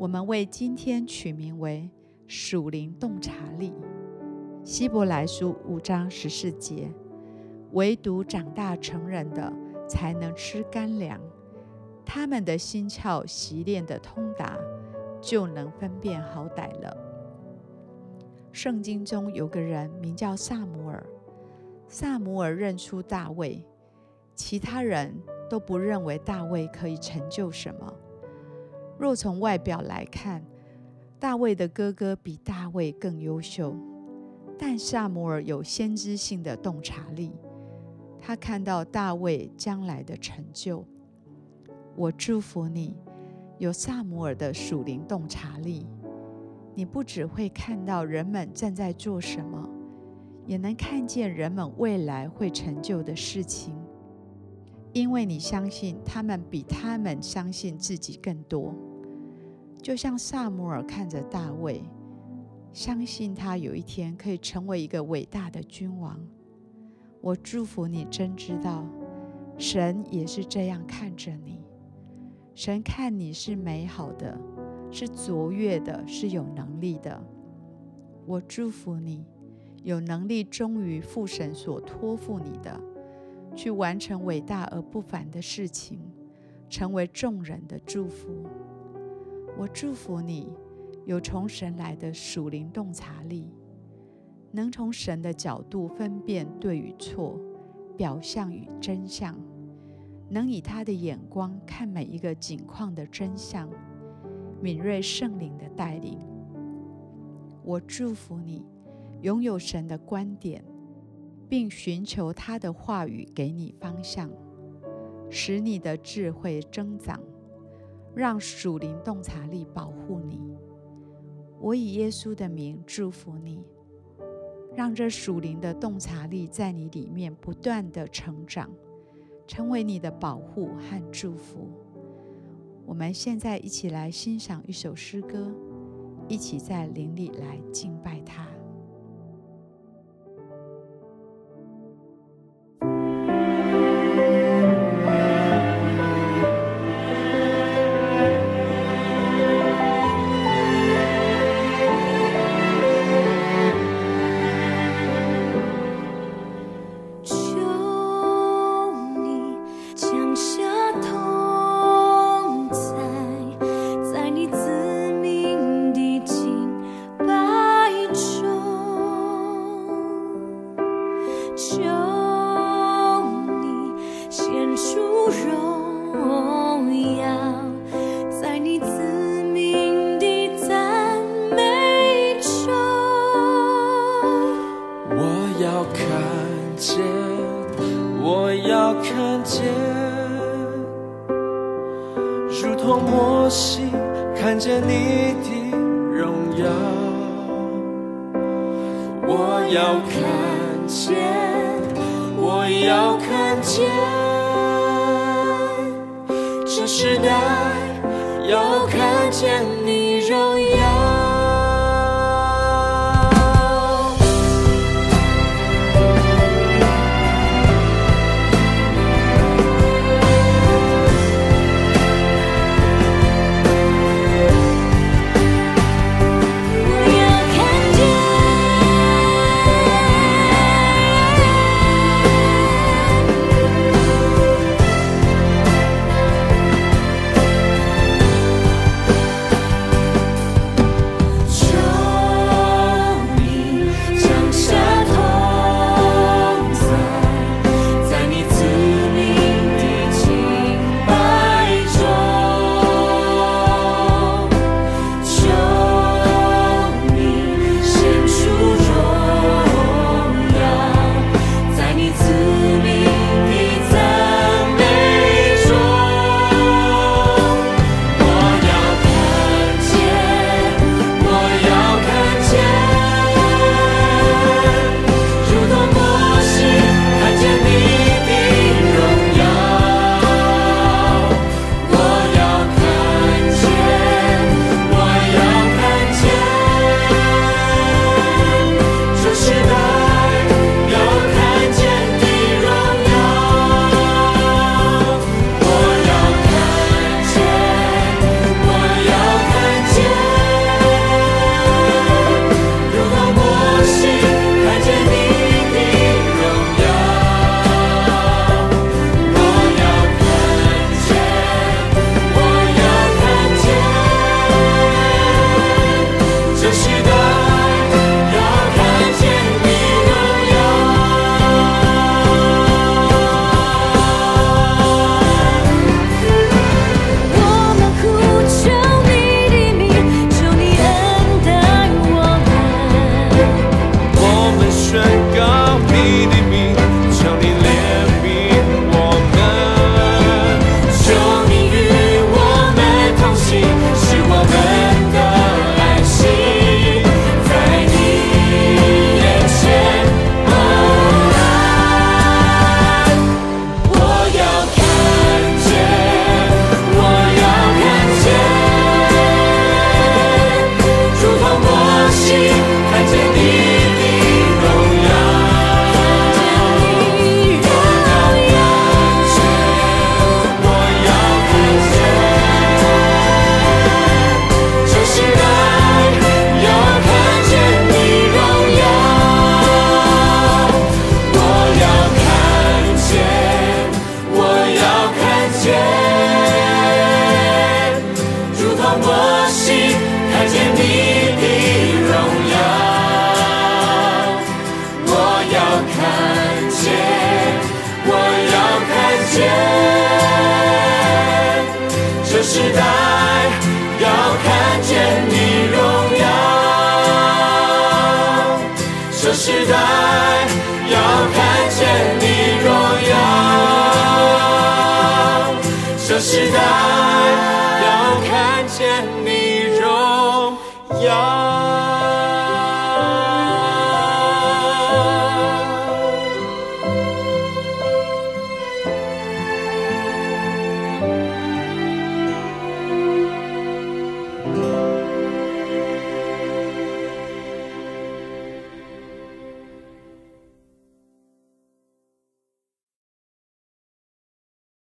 我们为今天取名为属灵洞察力。希伯来书五章十四节，唯独长大成人的才能吃干粮，他们的心窍习练的通达，就能分辨好歹了。圣经中有个人名叫撒母耳。撒母耳认出大卫，其他人都不认为大卫可以成就什么。若从外表来看，大卫的哥哥比大卫更优秀，但撒母耳有先知性的洞察力，他看到大卫将来的成就。我祝福你，有撒母耳的属灵洞察力，你不只会看到人们正在做什么。也能看见人们未来会成就的事情，因为你相信他们比他们相信自己更多。就像撒母耳看着大卫，相信他有一天可以成为一个伟大的君王。我祝福你，真知道神也是这样看着你。神看你是美好的，是卓越的，是有能力的。我祝福你。有能力忠于父神所托付你的，去完成伟大而不凡的事情，成为众人的祝福。我祝福你有从神来的属灵洞察力，能从神的角度分辨对与错、表象与真相，能以他的眼光看每一个景况的真相，敏锐圣灵的带领。我祝福你。拥有神的观点，并寻求他的话语给你方向，使你的智慧增长，让属灵洞察力保护你。我以耶稣的名祝福你，让这属灵的洞察力在你里面不断地成长，成为你的保护和祝福。我们现在一起来欣赏一首诗歌，一起在灵里来敬拜他。如同摩西看见你的荣耀。我要看见，我要看见，这时代要看见你荣耀。这时代要看见你荣耀这时代要看见你荣耀。这时代要看见你荣耀。